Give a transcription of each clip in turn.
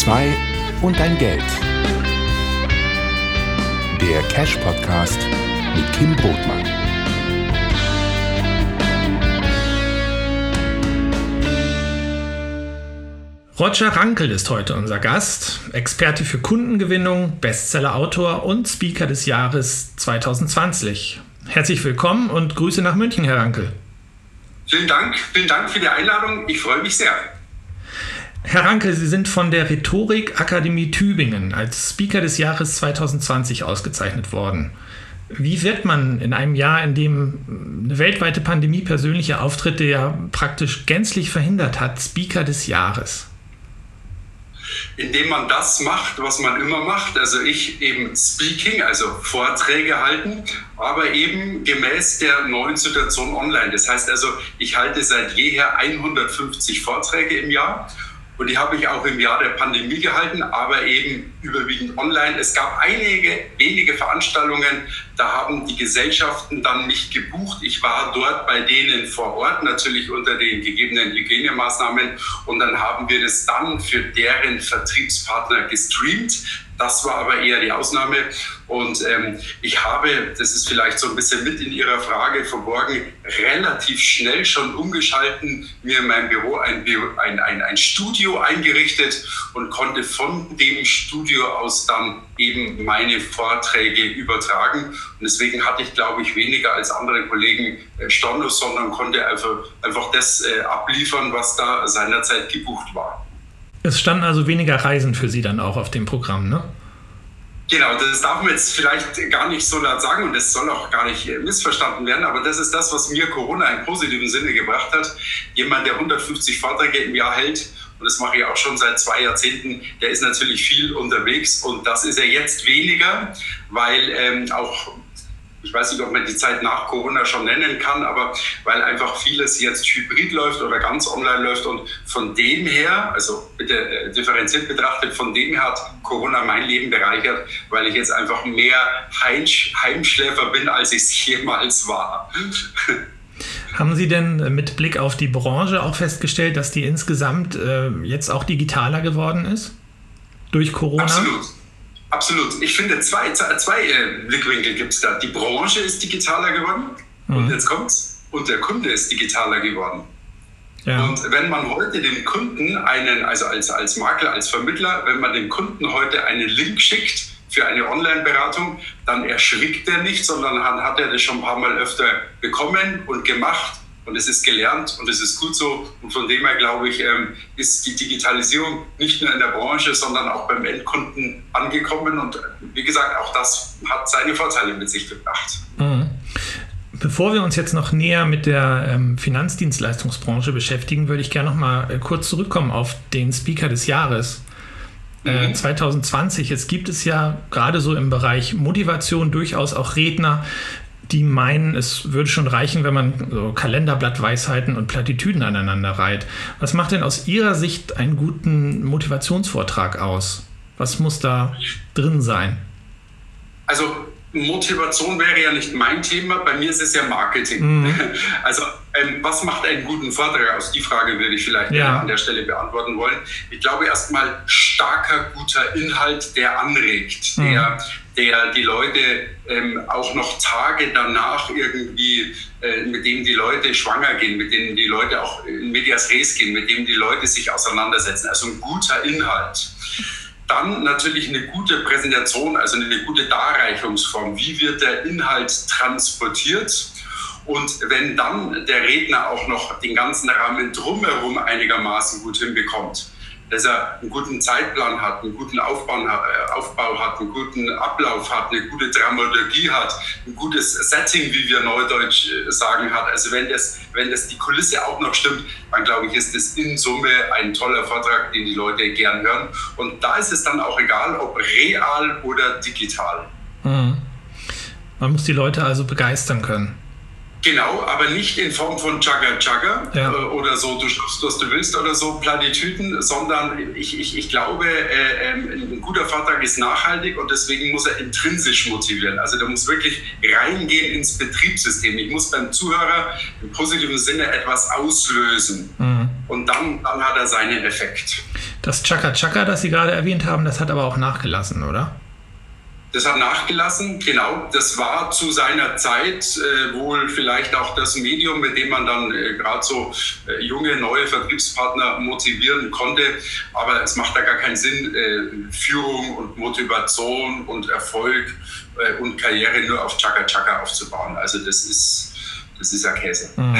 Die zwei und dein Geld. Der Cash Podcast mit Kim Brotmann. Roger Rankel ist heute unser Gast, Experte für Kundengewinnung, Bestseller-Autor und Speaker des Jahres 2020. Herzlich willkommen und Grüße nach München, Herr Rankel. Vielen Dank, vielen Dank für die Einladung. Ich freue mich sehr. Herr Ranke, Sie sind von der Rhetorik-Akademie Tübingen als Speaker des Jahres 2020 ausgezeichnet worden. Wie wird man in einem Jahr, in dem eine weltweite Pandemie persönliche Auftritte ja praktisch gänzlich verhindert hat, Speaker des Jahres? indem man das macht, was man immer macht. Also ich eben Speaking, also Vorträge halten, aber eben gemäß der neuen Situation online. Das heißt also, ich halte seit jeher 150 Vorträge im Jahr und die habe ich auch im Jahr der Pandemie gehalten, aber eben überwiegend online. Es gab einige wenige Veranstaltungen, da haben die Gesellschaften dann mich gebucht. Ich war dort bei denen vor Ort, natürlich unter den gegebenen Hygienemaßnahmen. Und dann haben wir das dann für deren Vertriebspartner gestreamt. Das war aber eher die Ausnahme. Und ähm, ich habe, das ist vielleicht so ein bisschen mit in Ihrer Frage verborgen, relativ schnell schon umgeschalten, mir in meinem Büro ein, ein, ein, ein Studio eingerichtet und konnte von dem Studio aus dann eben meine Vorträge übertragen. Und deswegen hatte ich, glaube ich, weniger als andere Kollegen äh, Stornos, sondern konnte einfach, einfach das äh, abliefern, was da seinerzeit gebucht war. Es standen also weniger Reisen für Sie dann auch auf dem Programm, ne? Genau, das darf man jetzt vielleicht gar nicht so laut sagen und das soll auch gar nicht missverstanden werden, aber das ist das, was mir Corona im positiven Sinne gebracht hat. Jemand, der 150 Vorträge im Jahr hält, und das mache ich auch schon seit zwei Jahrzehnten, der ist natürlich viel unterwegs und das ist er jetzt weniger, weil ähm, auch ich weiß nicht, ob man die Zeit nach Corona schon nennen kann, aber weil einfach vieles jetzt hybrid läuft oder ganz online läuft und von dem her, also bitte äh, differenziert betrachtet, von dem her hat Corona mein Leben bereichert, weil ich jetzt einfach mehr Heimschläfer bin, als ich es jemals war. Haben Sie denn mit Blick auf die Branche auch festgestellt, dass die insgesamt äh, jetzt auch digitaler geworden ist? Durch Corona? Absolut. Absolut. Ich finde, zwei, zwei äh, Blickwinkel gibt es da. Die Branche ist digitaler geworden mhm. und jetzt kommt's. Und der Kunde ist digitaler geworden. Ja. Und wenn man heute dem Kunden einen, also als, als Makler, als Vermittler, wenn man dem Kunden heute einen Link schickt für eine Online-Beratung, dann erschrickt er nicht, sondern dann hat er das schon ein paar Mal öfter bekommen und gemacht und es ist gelernt und es ist gut so. Und von dem her, glaube ich, ähm, ist die Digitalisierung nicht nur in der Branche, sondern auch beim Endkunden angekommen. Und wie gesagt, auch das hat seine Vorteile mit sich gebracht. Mhm. Bevor wir uns jetzt noch näher mit der ähm, Finanzdienstleistungsbranche beschäftigen, würde ich gerne noch mal äh, kurz zurückkommen auf den Speaker des Jahres. Äh, mhm. 2020. Jetzt gibt es ja gerade so im Bereich Motivation durchaus auch Redner, die meinen, es würde schon reichen, wenn man so Kalenderblattweisheiten und Plattitüden aneinander reiht. Was macht denn aus Ihrer Sicht einen guten Motivationsvortrag aus? Was muss da drin sein? Also Motivation wäre ja nicht mein Thema, bei mir ist es ja Marketing. Mhm. Also ähm, was macht einen guten Vortrag aus? Die Frage würde ich vielleicht ja. an der Stelle beantworten wollen. Ich glaube erstmal starker, guter Inhalt, der anregt, mhm. der, der die Leute ähm, auch noch Tage danach irgendwie, äh, mit dem die Leute schwanger gehen, mit denen die Leute auch in Medias Res gehen, mit dem die Leute sich auseinandersetzen. Also ein guter Inhalt. Dann natürlich eine gute Präsentation, also eine gute Darreichungsform. Wie wird der Inhalt transportiert? Und wenn dann der Redner auch noch den ganzen Rahmen drumherum einigermaßen gut hinbekommt, dass er einen guten Zeitplan hat, einen guten Aufbau, äh, Aufbau hat, einen guten Ablauf hat, eine gute Dramaturgie hat, ein gutes Setting, wie wir Neudeutsch äh, sagen, hat. Also wenn das, wenn das die Kulisse auch noch stimmt, dann glaube ich, ist das in Summe ein toller Vortrag, den die Leute gern hören. Und da ist es dann auch egal, ob real oder digital. Mhm. Man muss die Leute also begeistern können. Genau, aber nicht in Form von Chugga Chugga ja. äh, oder so, du schaffst, was du willst oder so, Platitüten, sondern ich, ich, ich glaube, äh, äh, ein guter Vortrag ist nachhaltig und deswegen muss er intrinsisch motivieren. Also der muss wirklich reingehen ins Betriebssystem. Ich muss beim Zuhörer im positiven Sinne etwas auslösen. Mhm. und dann, dann hat er seinen Effekt. Das Chaka Chaka, das Sie gerade erwähnt haben, das hat aber auch nachgelassen, oder? Das hat nachgelassen, genau. Das war zu seiner Zeit äh, wohl vielleicht auch das Medium, mit dem man dann äh, gerade so äh, junge, neue Vertriebspartner motivieren konnte. Aber es macht da gar keinen Sinn, äh, Führung und Motivation und Erfolg äh, und Karriere nur auf Chaka Chaka aufzubauen. Also das ist das ist ja Käse. Mhm.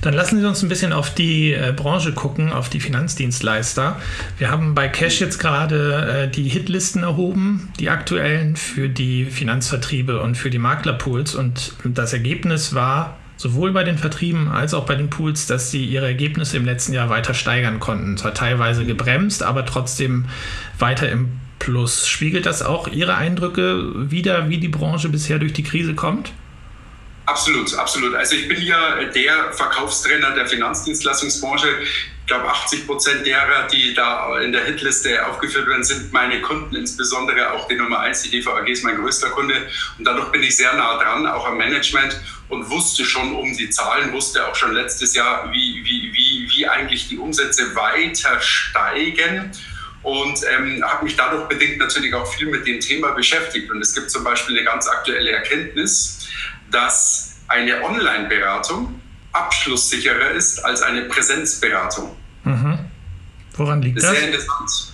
Dann lassen Sie uns ein bisschen auf die äh, Branche gucken, auf die Finanzdienstleister. Wir haben bei Cash jetzt gerade äh, die Hitlisten erhoben, die aktuellen für die Finanzvertriebe und für die Maklerpools. Und das Ergebnis war sowohl bei den Vertrieben als auch bei den Pools, dass sie ihre Ergebnisse im letzten Jahr weiter steigern konnten. Zwar teilweise gebremst, aber trotzdem weiter im Plus. Spiegelt das auch Ihre Eindrücke wieder, wie die Branche bisher durch die Krise kommt? Absolut, absolut. Also ich bin ja der Verkaufstrainer der Finanzdienstleistungsbranche. Ich glaube, 80 Prozent derer, die da in der Hitliste aufgeführt werden, sind meine Kunden, insbesondere auch die Nummer 1, die DVAG ist mein größter Kunde. Und dadurch bin ich sehr nah dran, auch am Management und wusste schon um die Zahlen, wusste auch schon letztes Jahr, wie, wie, wie, wie eigentlich die Umsätze weiter steigen und ähm, habe mich dadurch bedingt natürlich auch viel mit dem Thema beschäftigt. Und es gibt zum Beispiel eine ganz aktuelle Erkenntnis, dass eine Online-Beratung abschlusssicherer ist als eine Präsenzberatung. Mhm. Woran liegt das? Sehr interessant.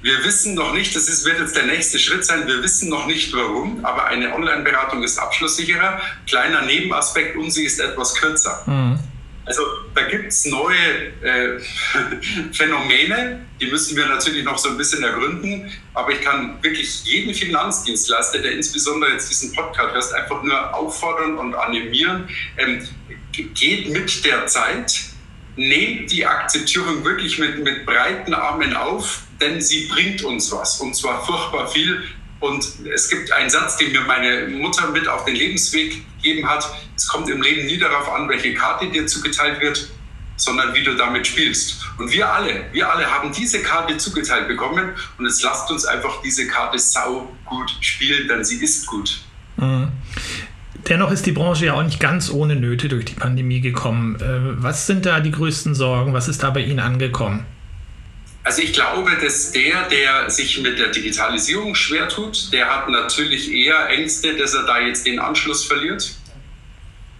Wir wissen noch nicht, das ist, wird jetzt der nächste Schritt sein, wir wissen noch nicht warum, aber eine Online-Beratung ist abschlusssicherer. Kleiner Nebenaspekt, und sie ist etwas kürzer. Mhm. Also da gibt es neue äh, Phänomene, die müssen wir natürlich noch so ein bisschen ergründen. Aber ich kann wirklich jeden Finanzdienstleister, der insbesondere jetzt diesen Podcast hört, einfach nur auffordern und animieren. Ähm, geht mit der Zeit, nehmt die Akzeptierung wirklich mit, mit breiten Armen auf, denn sie bringt uns was. Und zwar furchtbar viel. Und es gibt einen Satz, den mir meine Mutter mit auf den Lebensweg gegeben hat. Es kommt im Leben nie darauf an, welche Karte dir zugeteilt wird, sondern wie du damit spielst. Und wir alle, wir alle haben diese Karte zugeteilt bekommen und jetzt lasst uns einfach diese Karte sau gut spielen, denn sie ist gut. Mhm. Dennoch ist die Branche ja auch nicht ganz ohne Nöte durch die Pandemie gekommen. Äh, was sind da die größten Sorgen? Was ist da bei Ihnen angekommen? Also ich glaube, dass der, der sich mit der Digitalisierung schwer tut, der hat natürlich eher Ängste, dass er da jetzt den Anschluss verliert.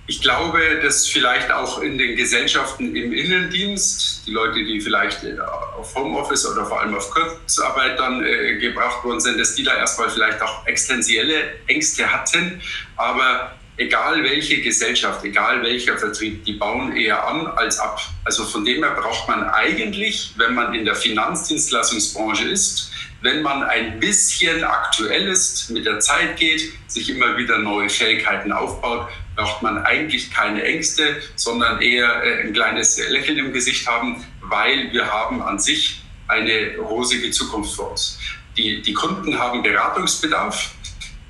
Ich glaube, dass vielleicht auch in den Gesellschaften im Innendienst, die Leute, die vielleicht äh, auf Homeoffice oder vor allem auf Kurzarbeit dann äh, gebracht worden sind, dass die da erstmal vielleicht auch existenzielle Ängste hatten. Aber egal welche Gesellschaft, egal welcher Vertrieb, die bauen eher an als ab. Also von dem her braucht man eigentlich, wenn man in der Finanzdienstleistungsbranche ist, wenn man ein bisschen aktuell ist, mit der Zeit geht, sich immer wieder neue Fähigkeiten aufbaut, braucht man eigentlich keine Ängste, sondern eher äh, ein kleines Lächeln im Gesicht haben, weil wir haben an sich eine rosige Zukunft vor uns. Die, die Kunden haben Beratungsbedarf,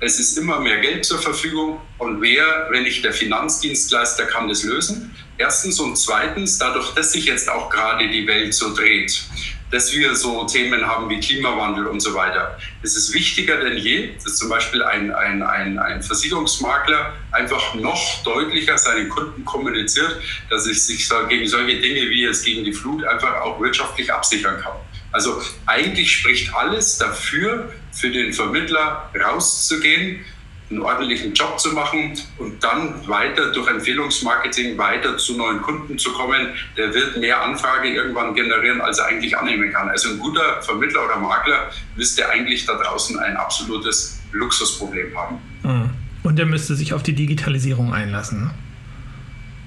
es ist immer mehr Geld zur Verfügung und wer, wenn nicht der Finanzdienstleister, kann das lösen? Erstens und zweitens, dadurch, dass sich jetzt auch gerade die Welt so dreht, dass wir so Themen haben wie Klimawandel und so weiter. Es ist wichtiger denn je, dass zum Beispiel ein, ein, ein, ein Versicherungsmakler einfach noch deutlicher seinen Kunden kommuniziert, dass er sich gegen solche Dinge wie jetzt gegen die Flut einfach auch wirtschaftlich absichern kann. Also eigentlich spricht alles dafür, für den Vermittler rauszugehen, einen ordentlichen Job zu machen und dann weiter durch Empfehlungsmarketing weiter zu neuen Kunden zu kommen, der wird mehr Anfrage irgendwann generieren, als er eigentlich annehmen kann. Also ein guter Vermittler oder Makler müsste eigentlich da draußen ein absolutes Luxusproblem haben. Mhm. Und er müsste sich auf die Digitalisierung einlassen.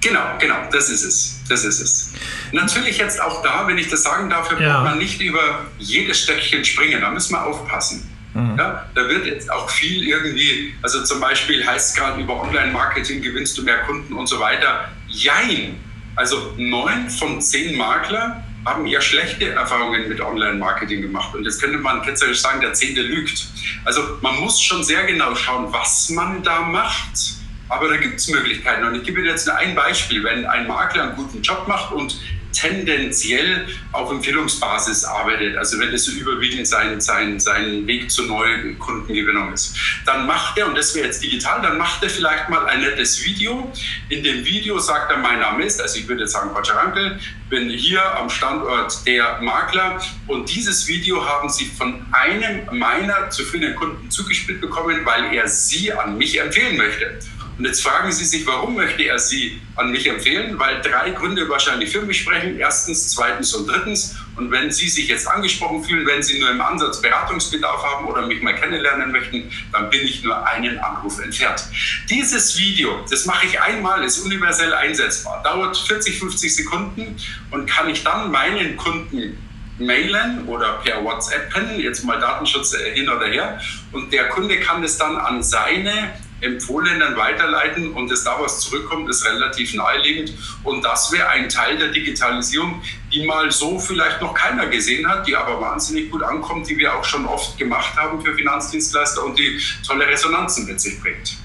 Genau, genau, das ist es. Das ist es. Natürlich jetzt auch da, wenn ich das sagen darf, ja. braucht man nicht über jedes Stöckchen springen. Da müssen wir aufpassen. Mhm. Ja, da wird jetzt auch viel irgendwie, also zum Beispiel heißt es gerade über Online-Marketing gewinnst du mehr Kunden und so weiter. Jein. Also neun von zehn Makler haben eher schlechte Erfahrungen mit Online-Marketing gemacht. Und jetzt könnte man ketzerisch sagen, der Zehnte lügt. Also man muss schon sehr genau schauen, was man da macht aber da gibt es Möglichkeiten. Und ich gebe dir jetzt ein Beispiel. Wenn ein Makler einen guten Job macht und tendenziell auf Empfehlungsbasis arbeitet, also wenn das so überwiegend sein, sein, sein Weg zur neuen Kundengewinnung ist, dann macht er, und das wäre jetzt digital, dann macht er vielleicht mal ein nettes Video. In dem Video sagt er, mein Name ist, also ich würde jetzt sagen Quatscharankel, bin hier am Standort der Makler und dieses Video haben Sie von einem meiner zufriedenen Kunden zugespielt bekommen, weil er Sie an mich empfehlen möchte. Und jetzt fragen Sie sich, warum möchte er Sie an mich empfehlen? Weil drei Gründe wahrscheinlich für mich sprechen. Erstens, zweitens und drittens. Und wenn Sie sich jetzt angesprochen fühlen, wenn Sie nur im Ansatz Beratungsbedarf haben oder mich mal kennenlernen möchten, dann bin ich nur einen Anruf entfernt. Dieses Video, das mache ich einmal, ist universell einsetzbar, dauert 40, 50 Sekunden und kann ich dann meinen Kunden mailen oder per WhatsApp pennen, jetzt mal Datenschutz hin oder her. Und der Kunde kann es dann an seine Empfohlenen weiterleiten und das da was zurückkommt, ist relativ naheliegend. Und das wäre ein Teil der Digitalisierung, die mal so vielleicht noch keiner gesehen hat, die aber wahnsinnig gut ankommt, die wir auch schon oft gemacht haben für Finanzdienstleister und die tolle Resonanzen mit sich bringt.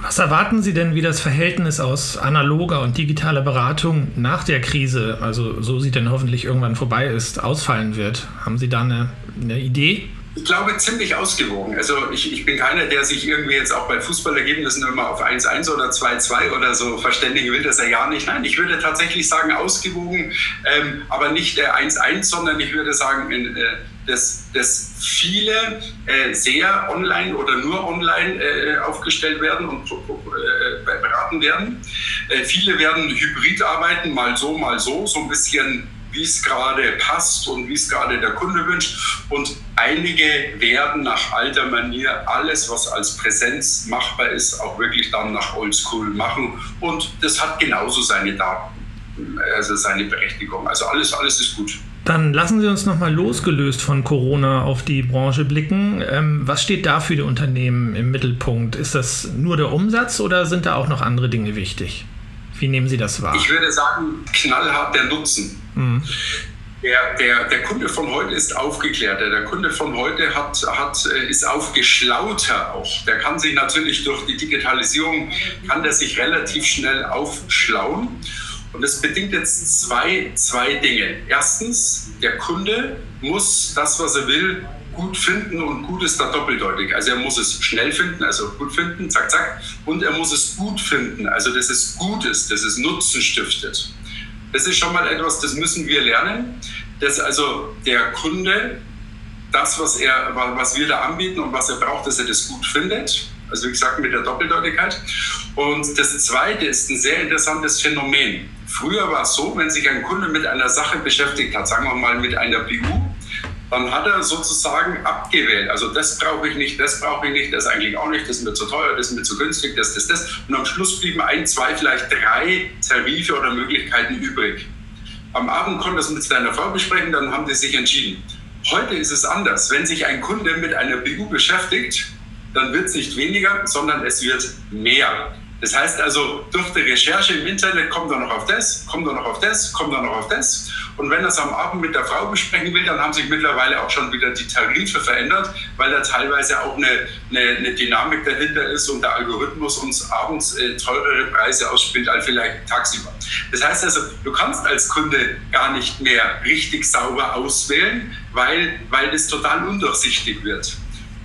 Was erwarten Sie denn, wie das Verhältnis aus analoger und digitaler Beratung nach der Krise, also so sie denn hoffentlich irgendwann vorbei ist, ausfallen wird? Haben Sie da eine, eine Idee? Ich glaube, ziemlich ausgewogen. Also ich, ich bin keiner, der sich irgendwie jetzt auch bei Fußballergebnissen immer auf 1-1 oder 2-2 oder so verständigen will, das er ja nicht. Nein, ich würde tatsächlich sagen ausgewogen, ähm, aber nicht 1-1, äh, sondern ich würde sagen, äh, dass, dass viele äh, sehr online oder nur online äh, aufgestellt werden und äh, beraten werden. Äh, viele werden hybrid arbeiten, mal so, mal so, so ein bisschen wie es gerade passt und wie es gerade der Kunde wünscht. Und einige werden nach alter Manier alles, was als Präsenz machbar ist, auch wirklich dann nach Oldschool machen. Und das hat genauso seine Daten, also seine Berechtigung. Also alles, alles ist gut. Dann lassen Sie uns nochmal losgelöst von Corona auf die Branche blicken. Ähm, was steht da für die Unternehmen im Mittelpunkt? Ist das nur der Umsatz oder sind da auch noch andere Dinge wichtig? Wie nehmen Sie das wahr? Ich würde sagen, knallhart der Nutzen. Mhm. Der, der, der Kunde von heute ist aufgeklärter. Der Kunde von heute hat, hat, äh, ist aufgeschlauter auch. Der kann sich natürlich durch die Digitalisierung, kann der sich relativ schnell aufschlauen. Und das bedingt jetzt zwei, zwei Dinge. Erstens, der Kunde muss das, was er will, gut finden und gut ist da doppeldeutig. Also er muss es schnell finden, also gut finden, zack, zack. Und er muss es gut finden, also dass es gut ist, dass es Nutzen stiftet. Das ist schon mal etwas, das müssen wir lernen, dass also der Kunde das, was, er, was wir da anbieten und was er braucht, dass er das gut findet. Also wie gesagt mit der Doppeldeutigkeit. Und das Zweite ist ein sehr interessantes Phänomen. Früher war es so, wenn sich ein Kunde mit einer Sache beschäftigt hat, sagen wir mal mit einer BU, dann hat er sozusagen abgewählt. Also das brauche ich nicht, das brauche ich nicht, das eigentlich auch nicht, das ist mir zu teuer, das ist mir zu günstig, das, das, das. Und am Schluss blieben ein, zwei, vielleicht drei Tarife oder Möglichkeiten übrig. Am Abend konnte das mit seiner Frau besprechen, dann haben die sich entschieden. Heute ist es anders. Wenn sich ein Kunde mit einer BU beschäftigt, dann wird es nicht weniger, sondern es wird mehr. Das heißt also, durch die Recherche im Internet kommt er noch auf das, kommt er noch auf das, kommt er noch auf das. Und wenn er es am Abend mit der Frau besprechen will, dann haben sich mittlerweile auch schon wieder die Tarife verändert, weil da teilweise auch eine, eine, eine Dynamik dahinter ist und der Algorithmus uns abends äh, teurere Preise ausspielt als vielleicht tagsüber. Das heißt also, du kannst als Kunde gar nicht mehr richtig sauber auswählen, weil, weil das total undurchsichtig wird.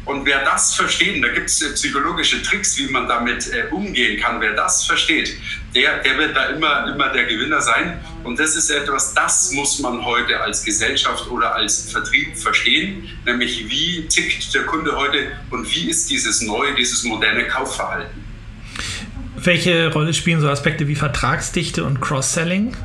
Und wer das versteht, da gibt es psychologische Tricks, wie man damit äh, umgehen kann, wer das versteht, der, der wird da immer, immer der Gewinner sein. Und das ist etwas, das muss man heute als Gesellschaft oder als Vertrieb verstehen, nämlich wie tickt der Kunde heute und wie ist dieses neue, dieses moderne Kaufverhalten. Welche Rolle spielen so Aspekte wie Vertragsdichte und Cross-Selling?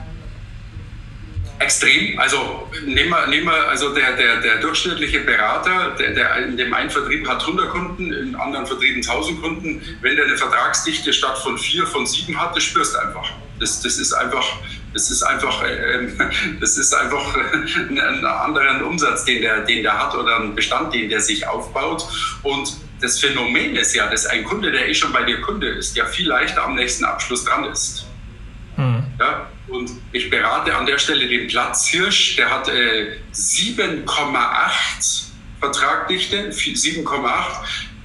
Extrem. Also nehmen wir, nehmen wir also der, der, der durchschnittliche Berater, der, der in dem einen Vertrieb hat 100 Kunden, in anderen Vertrieben 1000 Kunden. Wenn der eine Vertragsdichte statt von vier, von sieben hat, das spürst du einfach. Das, das ist einfach, das ist einfach, äh, das ist einfach ein, ein anderer Umsatz, den der, den der hat oder ein Bestand, den der sich aufbaut. Und das Phänomen ist ja, dass ein Kunde, der eh schon bei dir Kunde ist, ja viel leichter am nächsten Abschluss dran ist. Mhm. Ja, und ich berate an der Stelle den Platz Hirsch, der hat äh, 7,8 Vertragdichte, 7,8,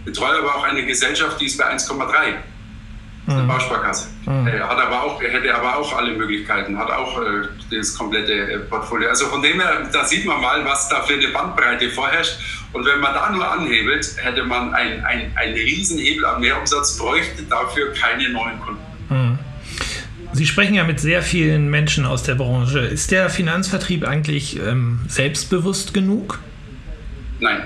betreue aber auch eine Gesellschaft, die ist bei 1,3. Das ist eine Bausparkasse. Mhm. Er, hat aber auch, hätte aber auch alle Möglichkeiten, hat auch äh, das komplette äh, Portfolio. Also von dem her, da sieht man mal, was da für eine Bandbreite vorherrscht. Und wenn man da nur anhebelt, hätte man einen ein Riesenhebel an Mehrumsatz, bräuchte dafür keine neuen Kunden. Mhm. Sie sprechen ja mit sehr vielen Menschen aus der Branche. Ist der Finanzvertrieb eigentlich ähm, selbstbewusst genug? Nein.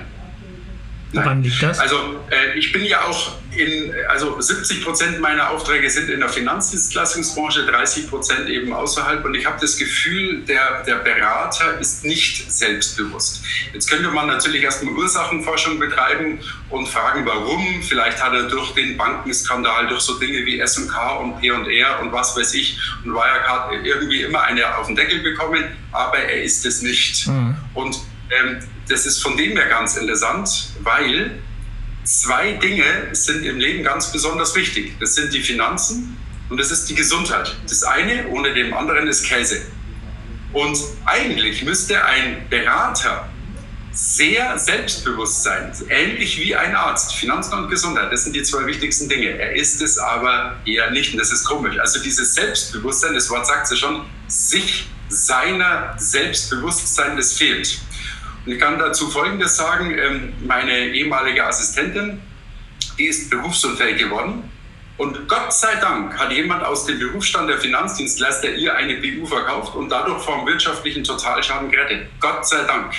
Woran liegt das? Also äh, ich bin ja auch in, also 70 Prozent meiner Aufträge sind in der Finanzdienstleistungsbranche, 30 Prozent eben außerhalb. Und ich habe das Gefühl, der, der Berater ist nicht selbstbewusst. Jetzt könnte man natürlich erstmal Ursachenforschung betreiben und fragen, warum. Vielleicht hat er durch den Bankenskandal, durch so Dinge wie S&K und P&R und was weiß ich und Wirecard irgendwie immer eine auf den Deckel bekommen, aber er ist es nicht. Mhm. Und ähm, das ist von dem her ganz interessant, weil zwei Dinge sind im Leben ganz besonders wichtig. Das sind die Finanzen und das ist die Gesundheit. Das eine ohne dem anderen ist Käse. Und eigentlich müsste ein Berater sehr selbstbewusst sein, ähnlich wie ein Arzt. Finanzen und Gesundheit, das sind die zwei wichtigsten Dinge. Er ist es aber eher nicht und das ist komisch. Also dieses Selbstbewusstsein, das Wort sagt es ja schon, sich seiner Selbstbewusstsein, das fehlt. Ich kann dazu Folgendes sagen. Ähm, meine ehemalige Assistentin, die ist berufsunfähig geworden. Und Gott sei Dank hat jemand aus dem Berufsstand der Finanzdienstleister ihr eine BU verkauft und dadurch vom wirtschaftlichen Totalschaden gerettet. Gott sei Dank.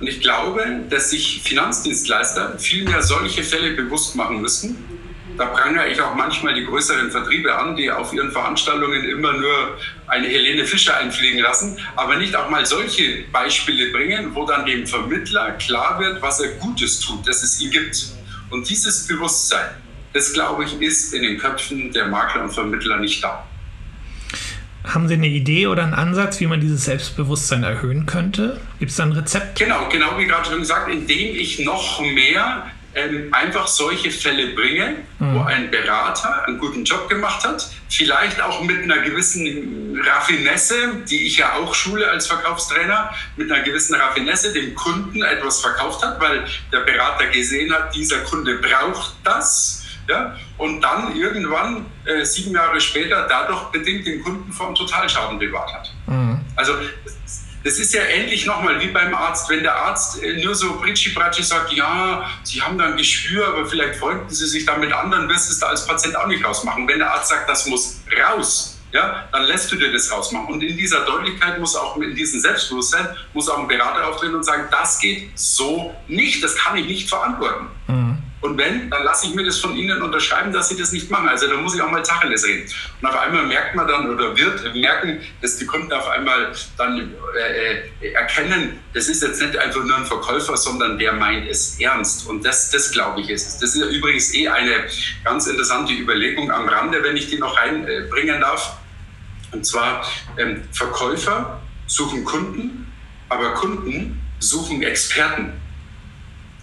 Und ich glaube, dass sich Finanzdienstleister viel mehr solche Fälle bewusst machen müssen da prangere ich auch manchmal die größeren Vertriebe an, die auf ihren Veranstaltungen immer nur eine Helene Fischer einfliegen lassen, aber nicht auch mal solche Beispiele bringen, wo dann dem Vermittler klar wird, was er Gutes tut, dass es ihn gibt. Und dieses Bewusstsein, das glaube ich, ist in den Köpfen der Makler und Vermittler nicht da. Haben Sie eine Idee oder einen Ansatz, wie man dieses Selbstbewusstsein erhöhen könnte? Gibt es da ein Rezept? Genau, genau wie gerade schon gesagt, indem ich noch mehr ähm, einfach solche Fälle bringe, mhm. wo ein Berater einen guten Job gemacht hat, vielleicht auch mit einer gewissen Raffinesse, die ich ja auch schule als Verkaufstrainer, mit einer gewissen Raffinesse dem Kunden etwas verkauft hat, weil der Berater gesehen hat, dieser Kunde braucht das. Ja, und dann irgendwann, äh, sieben Jahre später, dadurch bedingt den Kunden vom Totalschaden bewahrt hat. Mhm. Also das ist ja ähnlich nochmal wie beim Arzt. Wenn der Arzt äh, nur so britschi-bratschi sagt, ja, Sie haben da ein Geschwür, aber vielleicht folgen Sie sich da mit anderen, wirst du es da als Patient auch nicht rausmachen. Wenn der Arzt sagt, das muss raus, ja, dann lässt du dir das rausmachen. Und in dieser Deutlichkeit muss auch, in diesem Selbstbewusstsein, muss auch ein Berater auftreten und sagen, das geht so nicht, das kann ich nicht verantworten. Mhm. Und wenn, dann lasse ich mir das von Ihnen unterschreiben, dass Sie das nicht machen. Also da muss ich auch mal Tacheles reden. Und auf einmal merkt man dann oder wird merken, dass die Kunden auf einmal dann äh, äh, erkennen, das ist jetzt nicht einfach nur ein Verkäufer, sondern der meint es ernst. Und das, das glaube ich ist. Das ist übrigens eh eine ganz interessante Überlegung am Rande, wenn ich die noch reinbringen darf. Und zwar ähm, Verkäufer suchen Kunden, aber Kunden suchen Experten.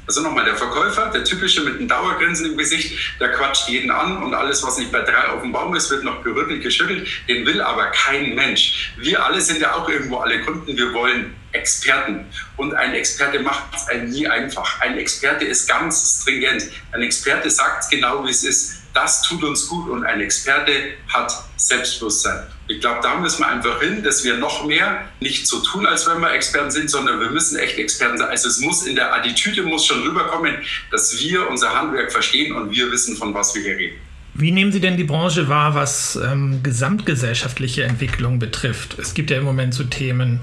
Also nochmal, der Verkäufer, der typische mit einem Dauergrinsen im Gesicht, der quatscht jeden an und alles, was nicht bei drei auf dem Baum ist, wird noch gerüttelt, geschüttelt. Den will aber kein Mensch. Wir alle sind ja auch irgendwo alle Kunden. Wir wollen Experten. Und ein Experte macht es einem nie einfach. Ein Experte ist ganz stringent. Ein Experte sagt genau, wie es ist. Das tut uns gut und ein Experte hat Selbstbewusstsein. Ich glaube, da müssen wir einfach hin, dass wir noch mehr nicht so tun, als wenn wir Experten sind, sondern wir müssen echt Experten sein. Also es muss in der Attitüde muss schon rüberkommen, dass wir unser Handwerk verstehen und wir wissen, von was wir hier reden. Wie nehmen Sie denn die Branche wahr, was ähm, gesamtgesellschaftliche Entwicklung betrifft? Es gibt ja im Moment so Themen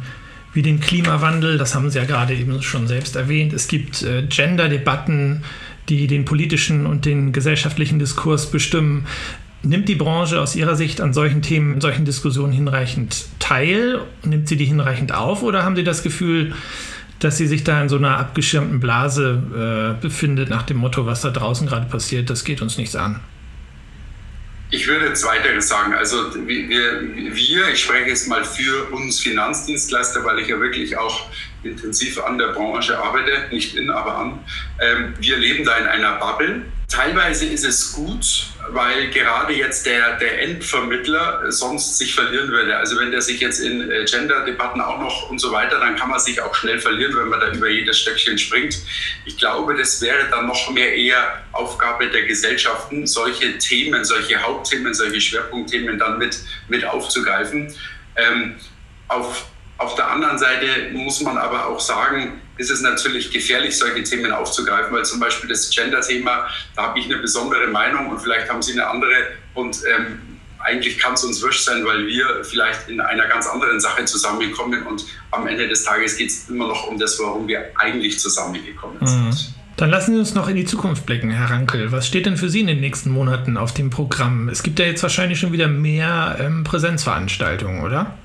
wie den Klimawandel, das haben Sie ja gerade eben schon selbst erwähnt. Es gibt äh, Gender-Debatten, die den politischen und den gesellschaftlichen Diskurs bestimmen. Nimmt die Branche aus Ihrer Sicht an solchen Themen, an solchen Diskussionen hinreichend teil? Nimmt sie die hinreichend auf oder haben Sie das Gefühl, dass sie sich da in so einer abgeschirmten Blase äh, befindet, nach dem Motto, was da draußen gerade passiert, das geht uns nichts an? Ich würde zweiteres sagen. Also wir, wir, ich spreche jetzt mal für uns Finanzdienstleister, weil ich ja wirklich auch intensiv an der Branche arbeite, nicht in, aber an. Ähm, wir leben da in einer Bubble Teilweise ist es gut, weil gerade jetzt der, der Endvermittler sonst sich verlieren würde. Also wenn der sich jetzt in äh, Gender-Debatten auch noch und so weiter, dann kann man sich auch schnell verlieren, wenn man da über jedes Stöckchen springt. Ich glaube, das wäre dann noch mehr eher Aufgabe der Gesellschaften, solche Themen, solche Hauptthemen, solche Schwerpunktthemen dann mit, mit aufzugreifen. Ähm, auf, auf der anderen Seite muss man aber auch sagen, ist es natürlich gefährlich, solche Themen aufzugreifen, weil zum Beispiel das Gender-Thema, da habe ich eine besondere Meinung und vielleicht haben Sie eine andere und ähm, eigentlich kann es uns wurscht sein, weil wir vielleicht in einer ganz anderen Sache zusammenkommen und am Ende des Tages geht es immer noch um das, warum wir eigentlich zusammengekommen sind. Mhm. Dann lassen Sie uns noch in die Zukunft blicken, Herr Rankel. Was steht denn für Sie in den nächsten Monaten auf dem Programm? Es gibt ja jetzt wahrscheinlich schon wieder mehr ähm, Präsenzveranstaltungen, oder?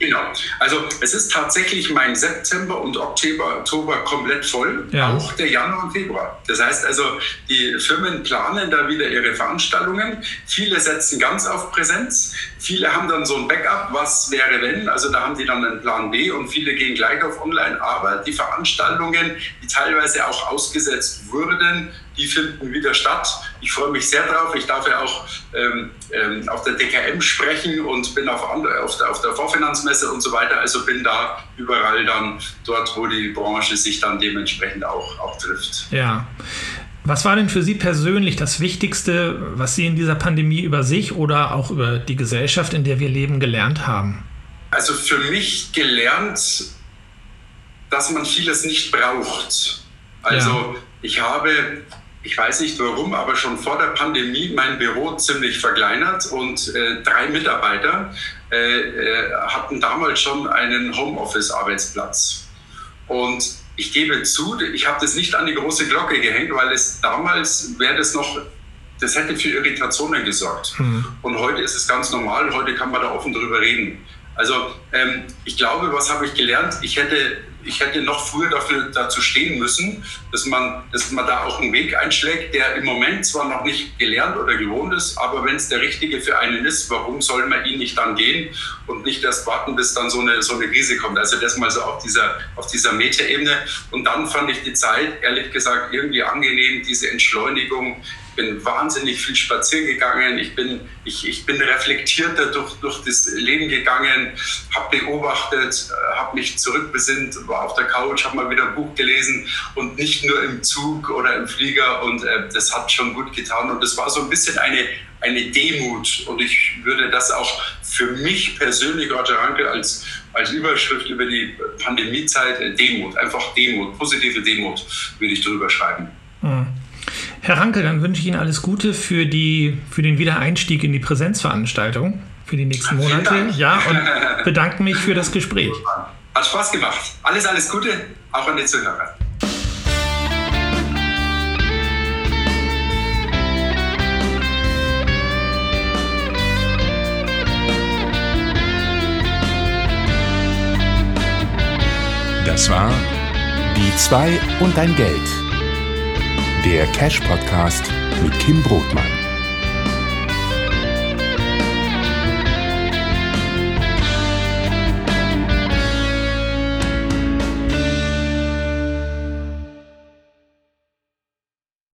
Genau. Also es ist tatsächlich mein September und Oktober, Oktober komplett voll, ja. auch der Januar und Februar. Das heißt also, die Firmen planen da wieder ihre Veranstaltungen. Viele setzen ganz auf Präsenz. Viele haben dann so ein Backup, was wäre wenn. Also da haben die dann einen Plan B und viele gehen gleich auf Online. Aber die Veranstaltungen, die teilweise auch ausgesetzt wurden, die finden wieder statt. Ich freue mich sehr drauf. Ich darf ja auch ähm, ähm, auf der DKM sprechen und bin auf, auf, der, auf der Vorfinanzmesse und so weiter. Also bin da überall dann dort, wo die Branche sich dann dementsprechend auch, auch trifft. Ja. Was war denn für Sie persönlich das Wichtigste, was Sie in dieser Pandemie über sich oder auch über die Gesellschaft, in der wir leben, gelernt haben? Also für mich gelernt, dass man vieles nicht braucht. Also ja. ich habe ich weiß nicht warum, aber schon vor der Pandemie mein Büro ziemlich verkleinert und äh, drei Mitarbeiter äh, äh, hatten damals schon einen Homeoffice-Arbeitsplatz. Und ich gebe zu, ich habe das nicht an die große Glocke gehängt, weil es damals wäre das noch, das hätte für Irritationen gesorgt. Mhm. Und heute ist es ganz normal, heute kann man da offen drüber reden. Also ähm, ich glaube, was habe ich gelernt? Ich hätte ich hätte noch früher dafür dazu stehen müssen, dass man, dass man da auch einen Weg einschlägt, der im Moment zwar noch nicht gelernt oder gewohnt ist, aber wenn es der richtige für einen ist, warum soll man ihn nicht dann gehen und nicht erst warten, bis dann so eine, so eine Krise kommt. Also das mal so auf dieser, auf dieser Metaebene. Und dann fand ich die Zeit, ehrlich gesagt, irgendwie angenehm, diese Entschleunigung, bin wahnsinnig viel spazieren gegangen, ich bin, ich, ich bin reflektierter durch, durch das Leben gegangen, habe beobachtet, äh, habe mich zurückbesinnt, war auf der Couch, habe mal wieder ein Buch gelesen und nicht nur im Zug oder im Flieger und äh, das hat schon gut getan und das war so ein bisschen eine, eine Demut und ich würde das auch für mich persönlich, Roger Rankel, als, als Überschrift über die Pandemiezeit äh, Demut, einfach Demut, positive Demut würde ich drüber schreiben. Mhm. Herr Ranke, dann wünsche ich Ihnen alles Gute für, die, für den Wiedereinstieg in die Präsenzveranstaltung für die nächsten Monate. Ja, und bedanke mich für das Gespräch. Hat Spaß gemacht. Alles, alles Gute, auch an die Zuhörer. Das war Die zwei und dein Geld der Cash Podcast mit Kim Brotmann.